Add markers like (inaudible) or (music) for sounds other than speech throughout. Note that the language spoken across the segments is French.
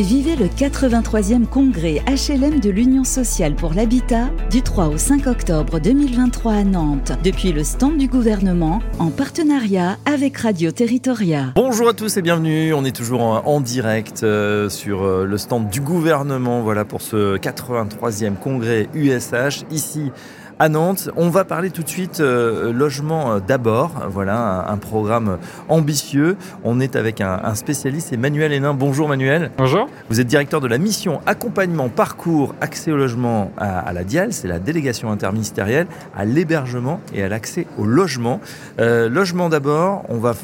vivez le 83e congrès HLM de l'Union sociale pour l'habitat du 3 au 5 octobre 2023 à Nantes, depuis le stand du gouvernement en partenariat avec Radio Territoria. Bonjour à tous et bienvenue. On est toujours en, direct euh, sur euh, le stand du gouvernement voilà pour ce 83e congrès USH ici à Nantes. On va parler tout de suite euh, logement euh, d'abord. Voilà, un, programme ambitieux. On est avec un, spécialiste, Emmanuel Hénin. Bonjour Manuel. Bonjour. Vous êtes directeur de la mission accompagnement, parcours, accès au logement à, la DIAL. C'est la délégation interministérielle à l'hébergement et à l'accès au logement. Euh, logement d'abord, on va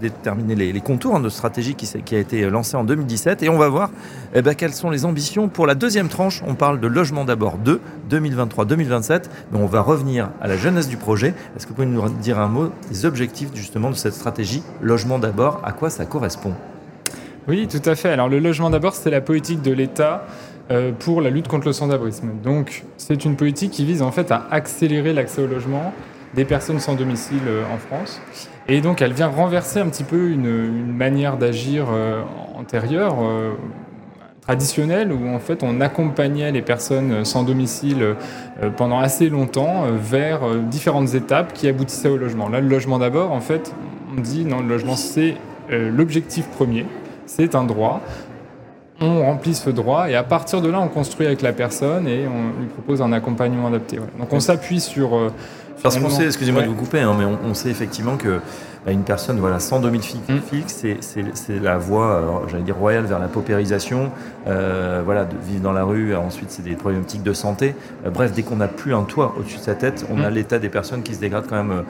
déterminer les, contours hein, de stratégie qui, qui, a été lancée en 2017 et on va voir eh ben, quelles sont les ambitions pour la deuxième tranche. On parle de logement d'abord 2, 2023-2027 on va revenir à la jeunesse du projet. Est-ce que vous pouvez nous dire un mot des objectifs justement de cette stratégie Logement d'abord, à quoi ça correspond? Oui, tout à fait. Alors le logement d'abord, c'est la politique de l'État euh, pour la lutte contre le sans-abrisme. Donc c'est une politique qui vise en fait à accélérer l'accès au logement des personnes sans domicile euh, en France. Et donc elle vient renverser un petit peu une, manière d'agir euh, antérieure traditionnel où en fait on accompagnait les personnes sans domicile euh, pendant assez longtemps euh, vers euh, différentes étapes qui aboutissaient au logement. Là, le logement d'abord, en fait, on dit non, le logement c'est l'objectif premier, c'est un droit. On remplit ce droit et à partir de là, on construit avec la personne et on lui propose un accompagnement adapté. Donc on s'appuie sur. Parce qu'on sait, excusez-moi de vous couper, hein, mais on, sait effectivement que une personne voilà, sans domicile mm. fixe, c'est la voie, euh, j'allais dire royale, vers la paupérisation, euh, voilà, de vivre dans la rue, ensuite c'est des problématiques de santé. Euh, bref, dès qu'on n'a plus un toit au-dessus de sa tête, on a mm. l'état des personnes qui se dégradent quand même,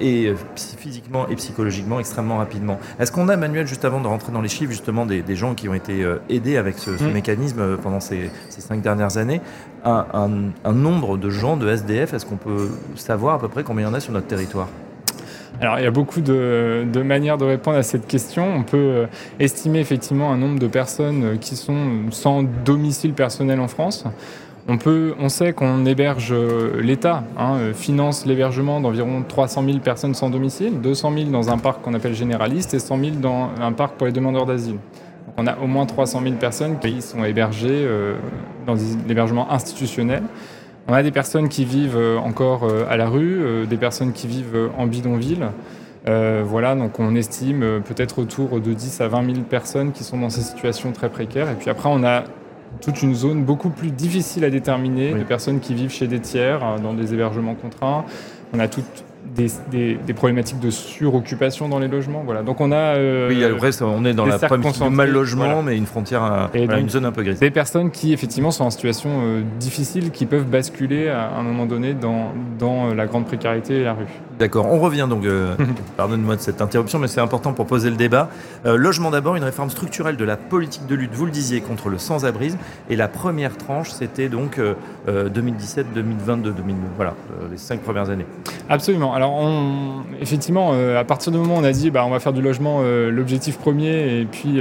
et physiquement et psychologiquement, extrêmement rapidement. Est-ce qu'on a, Manuel, juste avant de rentrer dans les chiffres, justement, des, gens qui ont été aidés avec ce, mm. mécanisme pendant ces, cinq dernières années, un, un nombre de gens de SDF, est-ce qu'on peut savoir à peu près combien il y en a sur notre territoire? Alors, il y a beaucoup de, manières de répondre à cette question. On peut euh, estimer effectivement un nombre de personnes euh, qui sont sans domicile personnel en France. On, peut, on sait qu'on héberge, euh, l'État hein, finance l'hébergement d'environ 300 000 personnes sans domicile, 200 000 dans un parc qu'on appelle généraliste et 100 000 dans un parc pour les demandeurs d'asile. on a au moins 300 000 personnes qui sont hébergées dans l'hébergement institutionnel. On a des personnes qui vivent euh, encore euh, à la rue, euh, des personnes qui vivent en bidonville. voilà, donc on estime peut-être autour de 10 à 20 000 personnes qui sont dans ces situations très précaires. Et puis après, on a toute une zone beaucoup plus difficile à déterminer, des personnes qui vivent chez des tiers, dans des hébergements contraints. On a toute des, problématiques de suroccupation dans les logements. Voilà. Donc on a. Euh, oui, après, on est dans la problématique mal logement, mais une frontière, une zone un peu grise. Des personnes qui effectivement sont en situation euh, difficile, qui peuvent basculer à un moment donné dans, dans la grande précarité et la rue. D'accord, on revient donc, euh, (laughs) pardonne-moi de cette interruption, mais c'est important pour poser le débat. Euh, logement d'abord, une réforme structurelle de la politique de lutte, vous le disiez, contre le sans-abrisme. Et la première tranche, c'était donc 2017, 2022, 2000, voilà, les cinq premières années. Absolument. Alors, effectivement, à partir du moment où on a dit, bah, on va faire du logement l'objectif premier, et puis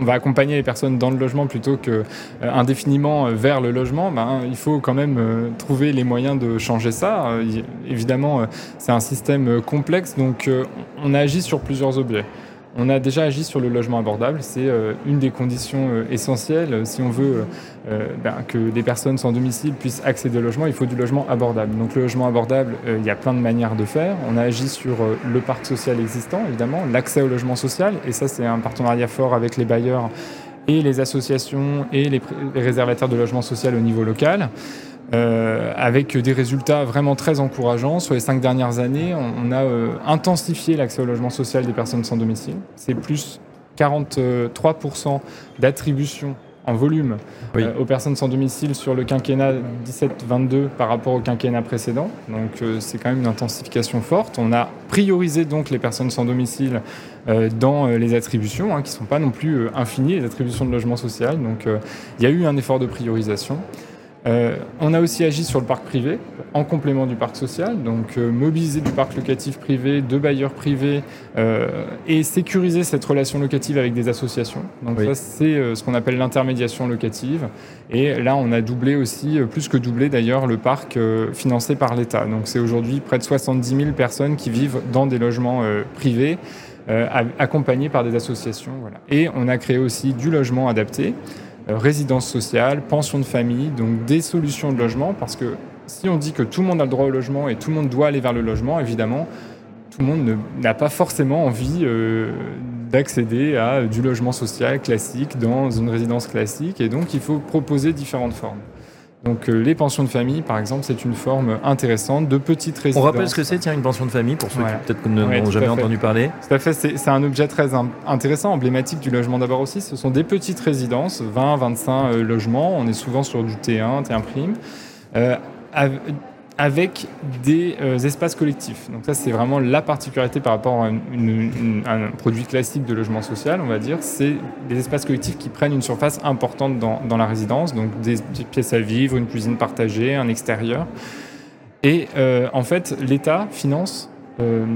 on va accompagner les personnes dans le logement plutôt que indéfiniment vers le logement, ben, il faut quand même trouver les moyens de changer ça. évidemment, c'est un système euh, complexe, donc euh, on a agi sur plusieurs objets. On a déjà agi sur le logement abordable, c'est euh, une des conditions essentielles. Si on veut ben, que des personnes sans domicile puissent accéder au logement, il faut du logement abordable. Donc le logement abordable, il y a plein de manières de faire. On a agi sur le parc social existant, évidemment, l'accès au logement social, et ça c'est un partenariat fort avec les bailleurs et les associations et les, réservataires de logement social au niveau local. Euh, avec des résultats vraiment très encourageants. Sur les cinq dernières années, on, a euh, intensifié l'accès au logement social des personnes sans domicile. C'est plus 43% d'attribution en volume euh, aux personnes sans domicile sur le quinquennat 17-22 par rapport au quinquennat précédent. Donc c'est quand même une intensification forte. On a priorisé donc les personnes sans domicile dans les attributions, hein, qui ne sont pas non plus infinies, les attributions de logement social. Donc il y a eu un effort de priorisation. Euh, on a aussi agi sur le parc privé en complément du parc social, donc euh, mobiliser du parc locatif privé, de bailleurs privés euh, et sécuriser cette relation locative avec des associations. Donc ça c'est ce qu'on appelle l'intermédiation locative. Et là on a doublé aussi, plus que doublé d'ailleurs, le parc financé par l'État. Donc c'est aujourd'hui près de 70 000 personnes qui vivent dans des logements privés accompagnés par des associations. Voilà. Et on a créé aussi du logement adapté, résidence sociale, pension de famille, donc des solutions de logement, parce que si on dit que tout le monde a le droit au logement et tout le monde doit aller vers le logement, évidemment, tout le monde n'a pas forcément envie euh, d'accéder à du logement social classique dans une résidence classique. Et donc, il faut proposer différentes formes. Donc euh, les pensions de famille, par exemple, c'est une forme intéressante de petites résidences. On rappelle ce que c'est, tiens, une pension de famille, pour ceux qui peut-être n'ont jamais entendu parler. Tout à fait, c'est un objet très intéressant, emblématique du logement d'abord aussi. Ce sont des petites résidences, 20, 25 euh, logements. On est souvent sur du T1, T1 prime avec des euh, espaces collectifs. Donc ça, c'est vraiment la particularité par rapport à, un produit classique de logement social, on va dire. C'est des espaces collectifs qui prennent une surface importante dans, la résidence, donc des, pièces à vivre, une cuisine partagée, un extérieur. Et euh, en fait, l'État finance euh,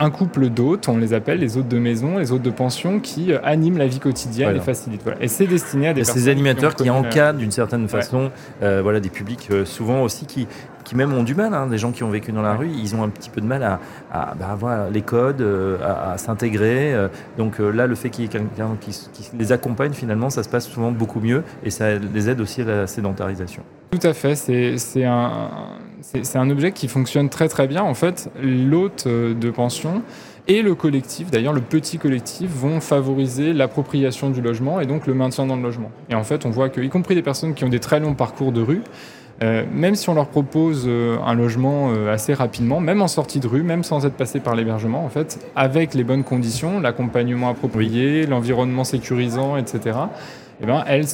un couple d'hôtes, on les appelle les hôtes de maison, les hôtes de pension, qui euh, animent la vie quotidienne et facilitent. Voilà. Et c'est destiné à des Ces animateurs qui, encadrent d'une certaine façon euh, voilà, des publics euh, souvent aussi qui, qui même ont du mal, hein, des gens qui ont vécu dans la rue, ils ont un petit peu de mal à, à bah, avoir les codes, à, s'intégrer. donc là, le fait qu'il y ait quelqu'un qui, qui, les accompagne, finalement, ça se passe souvent beaucoup mieux et ça les aide aussi à la sédentarisation. Tout à fait, c'est un, un objet qui fonctionne très très bien. En fait, l'hôte euh, de pension et le collectif, d'ailleurs le petit collectif, vont favoriser l'appropriation du logement et donc le maintien dans le logement. Et en fait, on voit que, y compris des personnes qui ont des très longs parcours de rue, euh, même si on leur propose euh, un logement assez rapidement, même en sortie de rue, même sans être passé par l'hébergement, en fait, avec les bonnes conditions, l'accompagnement approprié, l'environnement sécurisant, etc., eh ben, elles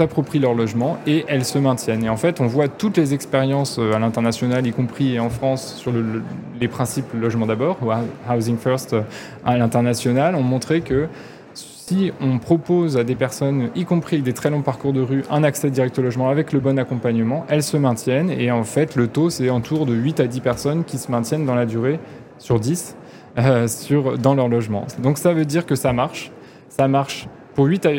s'approprient leur logement et elles se maintiennent. Et en fait, on voit toutes les expériences euh, à l'international, y compris en France, sur les principes logement d'abord, ou housing first euh, à l'international, ont montré que si on propose à des personnes, y compris des très longs parcours de rue, un accès direct au logement avec le bon accompagnement, elles se maintiennent. Et en fait, le taux, c'est autour de 8 à 10 personnes qui se maintiennent dans la durée sur 10 euh, sur, dans leur logement. Donc ça veut dire que ça marche. Ça marche pour 8 à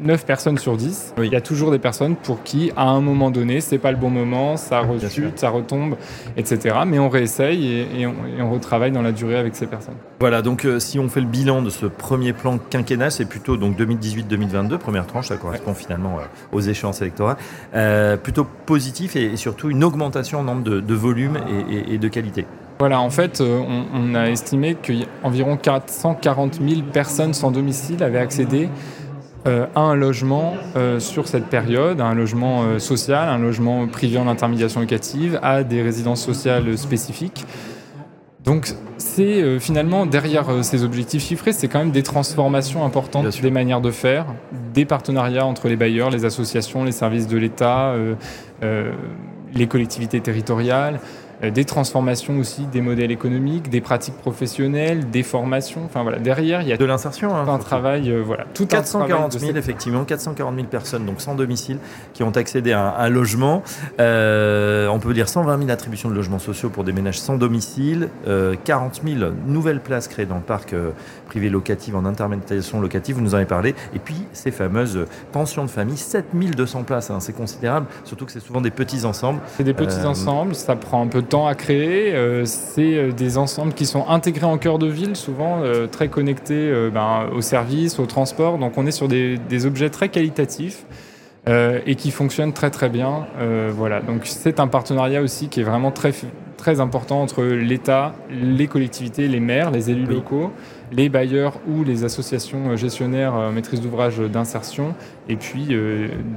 9 personnes sur 10, il y a toujours des personnes pour qui, à un moment donné, c'est pas le bon moment, ça rechute, ça retombe, etc. Mais on réessaye et, on, retravaille dans la durée avec ces personnes. Voilà, donc euh, si on fait le bilan de ce premier plan quinquennal, c'est plutôt donc 2018-2022, première tranche, ça correspond finalement euh, aux échéances électorales, euh, plutôt positif et, surtout une augmentation en nombre de, volumes et, de qualité. Voilà, en fait, on, on a estimé qu'environ 440 000 personnes sans domicile avaient accédé euh, un logement euh, sur cette période, un logement euh, social, un logement privé en intermédiation locative, à des résidences sociales spécifiques. Donc c'est finalement derrière ces objectifs chiffrés, c'est quand même des transformations importantes des manières de faire, des partenariats entre les bailleurs, les associations, les services de l'État, les collectivités territoriales. Euh, des transformations aussi des modèles économiques, des pratiques professionnelles, des formations. Enfin voilà, derrière il y a de l'insertion, hein, un travail, euh, voilà, tout 440 000 effectivement, 440 000 personnes donc sans domicile qui ont accédé à un, logement. Euh, on peut dire 120 000 attributions de logements sociaux pour des ménages sans domicile, 40 000 nouvelles places créées dans le parc privé locatif en intermédiation locative. Vous nous en avez parlé. Et puis ces fameuses pensions de famille, 7200 places, hein, c'est considérable. Surtout que c'est souvent des petits ensemble. C'est des petits ensembles, ça prend un peu de temps à créer. Euh, c'est euh, des ensembles qui sont intégrés en cœur de ville, souvent euh, très connectés ben, aux services, au transport. Donc on est sur des, objets très qualitatifs. et qui fonctionnent très très bien. voilà, donc c'est un partenariat aussi qui est vraiment très très important entre l'État, les collectivités, les maires, les élus locaux, les bailleurs ou les associations gestionnaires maîtrise d'ouvrage d'insertion, et puis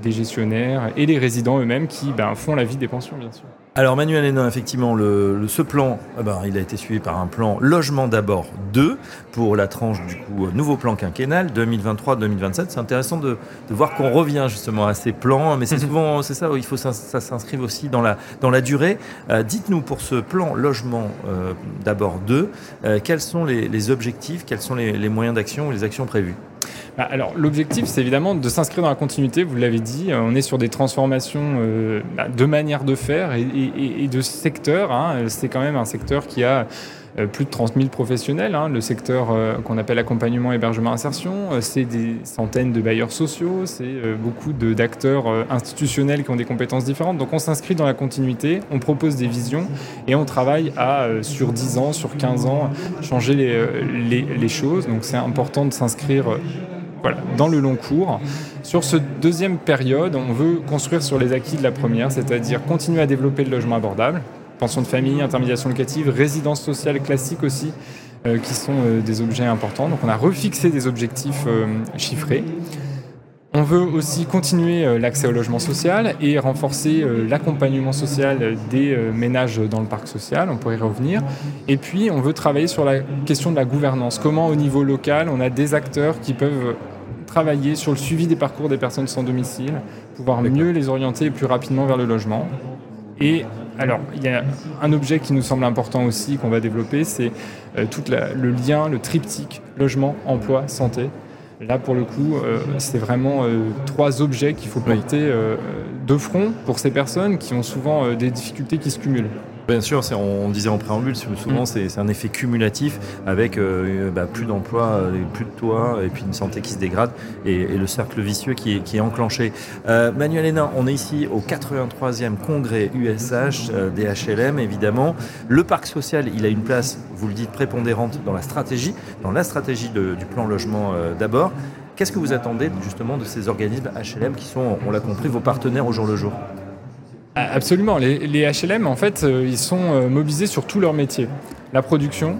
des gestionnaires et les résidents eux-mêmes qui ben, font la vie des pensions, bien sûr. Alors Manuel Hénin, effectivement, le, ce plan, eh ben, il a été suivi par un plan logement d'abord 2 pour la tranche du coup nouveau plan quinquennal 2023-2027. C'est intéressant de, voir qu'on revient justement à ces plans, mais c'est mhm. souvent c'est ça, il faut ça, ça s'inscrive aussi dans la, dans la durée. Euh, dites-nous pour ce plan logement euh, d'abord 2, euh, quels sont les, objectifs, quels sont les, les moyens d'action ou les actions prévues? Bah, alors l'objectif, c'est évidemment de s'inscrire dans la continuité, vous l'avez dit, euh, on est sur des transformations euh, bah, de manière de faire et, de secteur. Hein. C'est quand même un secteur qui a plus de 30 000 professionnels. Hein. le secteur qu'on appelle accompagnement, hébergement, insertion, c'est des centaines de bailleurs sociaux, c'est beaucoup d'acteurs institutionnels qui ont des compétences différentes. Donc on s'inscrit dans la continuité, on propose des visions et on travaille à, sur 10 ans, sur 15 ans, changer les, les choses. Donc c'est important de s'inscrire voilà, dans le long cours. Sur ce deuxième période, on veut construire sur les acquis de la première, c'est-à-dire continuer à développer le logement abordable, pension de famille, intermédiation locative, résidence sociale classique aussi, euh, qui sont euh, des objets importants. Donc on a refixé des objectifs euh, chiffrés. On veut aussi continuer l'accès au logement social et renforcer l'accompagnement social des ménages dans le parc social, on pourrait y revenir. Et puis on veut travailler sur la question de la gouvernance, comment au niveau local on a des acteurs qui peuvent travailler sur le suivi des parcours des personnes sans domicile, pouvoir mieux les orienter plus rapidement vers le logement. Et alors, il y a un objet qui nous semble important aussi qu'on va développer, c'est euh, tout le lien, le triptyque logement, emploi, santé. Là, pour le coup, euh, c'est vraiment euh, trois objets qu'il faut porter de front pour ces personnes qui ont souvent des difficultés qui se cumulent. Bien sûr, on, disait en préambule, souvent mm. c'est un effet cumulatif avec euh, bah, plus d'emplois, euh, plus de toits et puis une santé qui se dégrade et, le cercle vicieux qui est, enclenché. Euh, Manuel Hénin, on est ici au 83e congrès USH des HLM évidemment. Le parc social, il a une place, vous le dites, prépondérante dans la stratégie, dans la stratégie du plan logement d'abord. Qu'est-ce que vous attendez justement de ces organismes HLM qui sont, on l'a compris, vos partenaires au jour le jour? Absolument. Les, HLM, en fait, euh, ils sont euh, mobilisés sur tous leurs métiers. La production,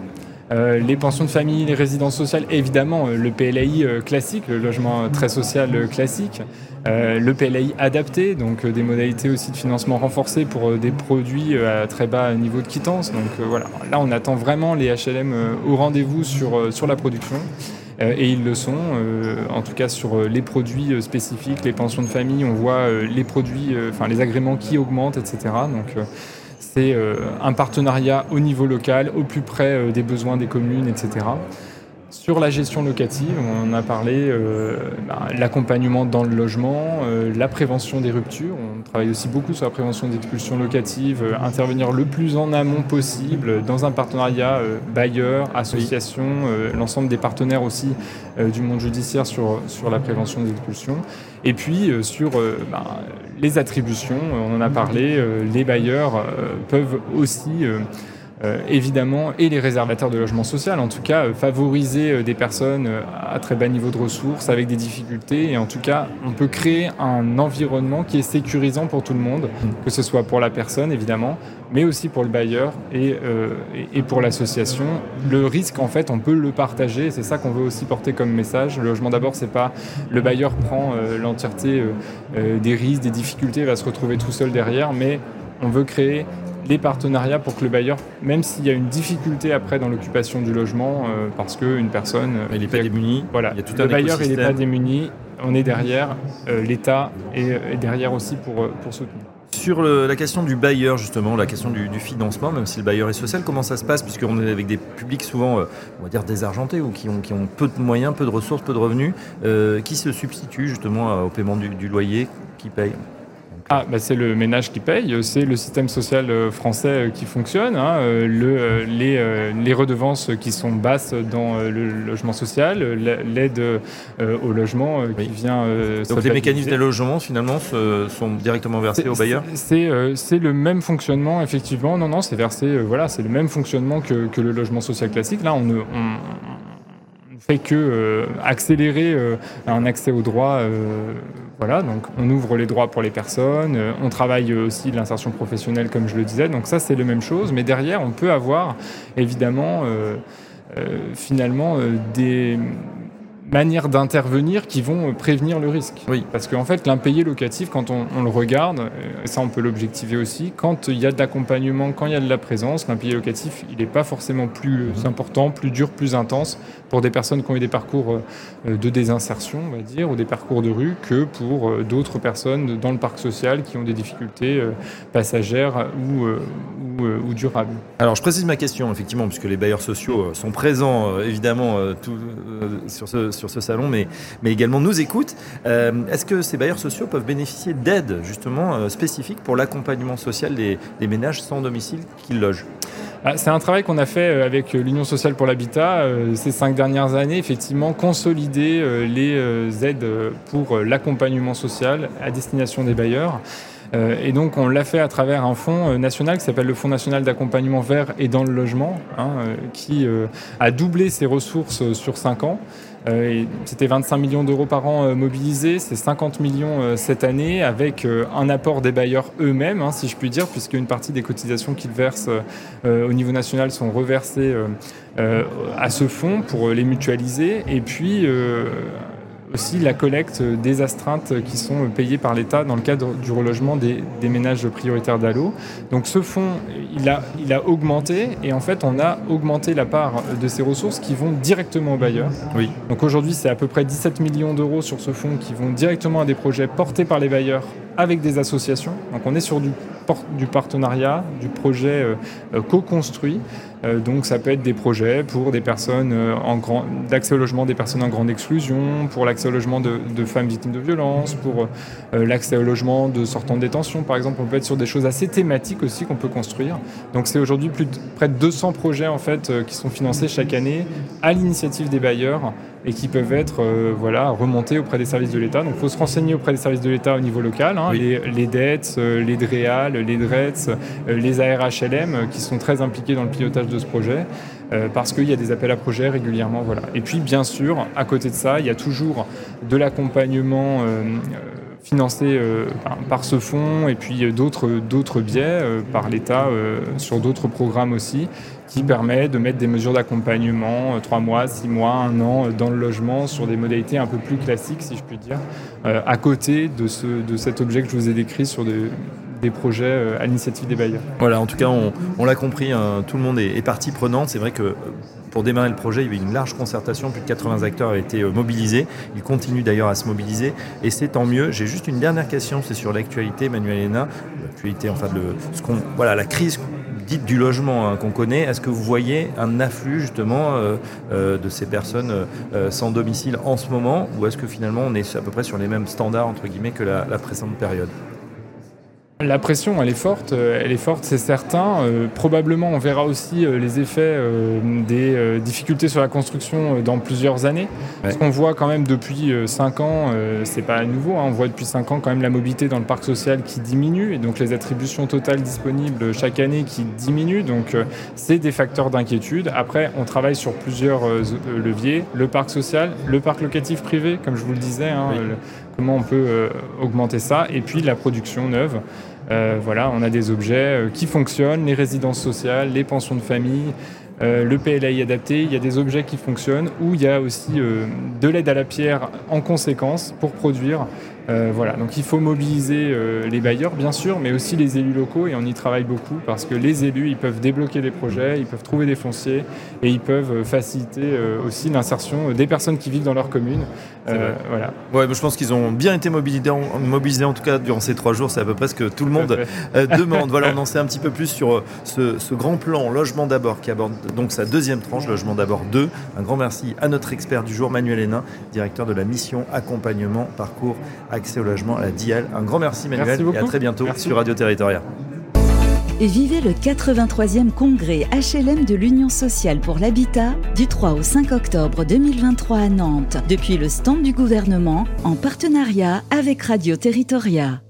euh, les pensions de famille, les résidences sociales, évidemment le PLAI classique, le logement très social classique, le PLAI adapté, donc des modalités aussi de financement renforcées pour des produits à très bas niveau de quittance. Donc voilà, là on attend vraiment les HLM au rendez-vous sur la production. Euh, et ils le sont, euh, en tout cas sur euh, les produits spécifiques, les pensions de famille, on voit les produits, enfin les agréments qui augmentent, etc. Donc c'est un partenariat au niveau local, au plus près des besoins des communes, etc. Sur la gestion locative, on a parlé euh, bah, l'accompagnement dans le logement, euh, la prévention des ruptures. On travaille aussi beaucoup sur la prévention des expulsions locatives, euh, intervenir le plus en amont possible dans un partenariat bailleur, association, l'ensemble des partenaires aussi du monde judiciaire sur, sur la prévention des expulsions. Et puis sur bah, les attributions, on en a parlé, les bailleurs peuvent aussi euh, évidemment, et les réservataires de logement social, en tout cas, euh, favoriser euh, des personnes à très bas niveau de ressources, avec des difficultés, et en tout cas, on peut créer un environnement qui est sécurisant pour tout le monde, que ce soit pour la personne, évidemment, mais aussi pour le bailleur et, et pour l'association. Le risque, en fait, on peut le partager, c'est ça qu'on veut aussi porter comme message. Le logement d'abord, c'est pas le bailleur prend l'entièreté des risques, des difficultés, va se retrouver tout seul derrière, mais on veut créer des partenariats pour que le bailleur, même s'il y a une difficulté après dans l'occupation du logement, euh, parce qu'une personne... il n'est pas démuni. Voilà, il y a tout le bailleur il n'est pas démuni, on est derrière, euh, l'État est, derrière aussi pour, euh, pour soutenir. Sur la question du bailleur, justement, la question du, financement, même si le bailleur est social, comment ça se passe Puisqu'on est avec des publics souvent, on va dire, désargentés ou qui ont, qui ont peu de moyens, peu de ressources, peu de revenus, qui se substituent justement au paiement du, du loyer, qui paye? Ah, bah, c'est le ménage qui paye, c'est le système social euh, français euh, qui fonctionne, hein, euh, le, les, les, redevances qui sont basses dans le logement social, l'aide au logement qui vient. Donc les mécanismes de logement finalement sont directement versés aux bailleurs C'est le même fonctionnement effectivement, non, non, c'est versé, voilà, c'est le même fonctionnement que, que, le logement social classique. Là, on, on, fait que euh, accélérer euh, un accès aux droits. Euh, voilà, donc on ouvre les droits pour les personnes, on travaille aussi l'insertion professionnelle comme je le disais, donc ça c'est la même chose, mais derrière on peut avoir évidemment finalement des manières d'intervenir qui vont prévenir le risque. Oui. Parce qu'en fait, l'impayé locatif, quand on, le regarde, ça on peut l'objectiver aussi, quand il y a de l'accompagnement, quand il y a de la présence, l'impayé locatif, il n'est pas forcément plus important, plus dur, plus intense pour des personnes qui ont eu des parcours euh, de désinsertion, on va dire, ou des parcours de rue, que pour euh, d'autres personnes dans le parc social qui ont des difficultés euh, passagères ou, ou, durables. Alors je précise ma question, effectivement, puisque les bailleurs sociaux sont présents évidemment tout, sur, ce, sur ce salon, mais, mais également nous écoutent. Est-ce que ces bailleurs sociaux peuvent bénéficier d'aides justement spécifiques pour l'accompagnement social des, des ménages sans domicile qu'ils logent? Ah, c'est un travail qu'on a fait avec l'Union sociale pour l'habitat ces cinq dernières années, effectivement, consolider les aides pour l'accompagnement social à destination des bailleurs. Euh, et donc on l'a fait à travers un fonds euh, national qui s'appelle le Fonds national d'accompagnement vert et dans le logement, hein, euh, qui a doublé ses ressources sur 5 ans. C'était 25 millions d'euros par an mobilisés, c'est 50 millions cette année avec un apport des bailleurs eux-mêmes, hein, si je puis dire, puisque une partie des cotisations qu'ils versent au niveau national sont reversées à ce fonds pour les mutualiser. Et puis aussi la collecte des astreintes qui sont payées par l'État dans le cadre du relogement des, ménages prioritaires d'Allo. Donc ce fonds, il a, il a augmenté et en fait on a augmenté la part de ces ressources qui vont directement aux bailleurs. Oui. Donc aujourd'hui c'est à peu près 17 millions d'euros sur ce fonds qui vont directement à des projets portés par les bailleurs avec des associations. Donc on est sur du, du partenariat, du projet euh, euh, co-construit. Euh, donc ça peut être des projets pour des personnes en grand, d'accès au logement des personnes en grande exclusion, pour l'accès au logement de, femmes victimes de violences, pour l'accès au logement de sortants de détention par exemple. On peut être sur des choses assez thématiques aussi qu'on peut construire. Donc c'est aujourd'hui plus de, près de 200 projets en fait qui sont financés chaque année à l'initiative des bailleurs et qui peuvent être euh, voilà, remontés auprès des services de l'État. Donc il faut se renseigner auprès des services de l'État au niveau local, hein, les, les DETS, euh, les DREAL, les DRETS, euh, les ARHLM qui sont très impliqués dans le pilotage de ce projet. parce qu'il y a des appels à projets régulièrement. Voilà. Et puis, bien sûr, à côté de ça, il y a toujours de l'accompagnement financé par ce fonds et puis d'autres biais par l'État sur d'autres programmes aussi qui permet de mettre des mesures d'accompagnement, 3 euh, mois, 6 mois, 1 an, euh, dans le logement, sur des modalités un peu plus classiques, si je puis dire, euh, à côté de, ce, de cet objet que je vous ai décrit sur des, des projets à l'initiative des bailleurs. Voilà, en tout cas, on, l'a compris, hein, tout le monde est, partie prenante. C'est vrai que pour démarrer le projet, il y avait une large concertation, plus de 80 acteurs avaient été mobilisés. Ils continuent d'ailleurs à se mobiliser et c'est tant mieux. J'ai juste une dernière question, c'est sur l'actualité, Emmanuel Hénin, l'actualité, enfin, de, ce qu'on, voilà, la crise du logement hein, qu'on connaît, est-ce que vous voyez un afflux justement euh, euh, de ces personnes euh, sans domicile en ce moment? Ou est-ce que finalement on est à peu près sur les mêmes standards entre guillemets que la précédente période? La pression, elle est forte, euh, elle est forte, c'est certain. Euh, probablement, on verra aussi euh, les effets des difficultés sur la construction dans plusieurs années. Parce qu'on voit quand même depuis 5 ans, c'est pas nouveau, hein, on voit depuis 5 ans quand même la mobilité dans le parc social qui diminue et donc les attributions totales disponibles chaque année qui diminuent. Donc c'est des facteurs d'inquiétude. Après, on travaille sur plusieurs leviers le parc social, le parc locatif privé, comme je vous le disais, hein, comment on peut augmenter ça, et puis la production neuve. Euh, voilà, on a des objets euh, qui fonctionnent, les résidences sociales, les pensions de famille, euh, le PLAI adapté, il y a des objets qui fonctionnent, où il y a aussi de l'aide à la pierre en conséquence pour produire euh, voilà, donc il faut mobiliser euh, les bailleurs, bien sûr, mais aussi les élus locaux, et on y travaille beaucoup, parce que les élus, ils peuvent débloquer des projets, ils peuvent trouver des fonciers, et ils peuvent euh, faciliter aussi l'insertion des personnes qui vivent dans leur commune. voilà. Ouais, je pense qu'ils ont bien été mobilisés en, mobilisés, en tout cas, durant ces trois jours, c'est à peu près ce que tout le monde demande. voilà, on (laughs) en sait un petit peu plus sur ce, grand plan Logement d'abord, qui aborde donc sa deuxième tranche, Logement d'abord 2. Un grand merci à notre expert du jour, Manuel Hénin, directeur de la mission accompagnement parcours accès au logement à la DIAL. Un grand merci Manuel et à très bientôt sur Radio Territoria. Et vivez le 83e congrès HLM de l'Union sociale pour l'habitat du 3 au 5 octobre 2023 à Nantes, depuis le stand du gouvernement en partenariat avec Radio Territoria.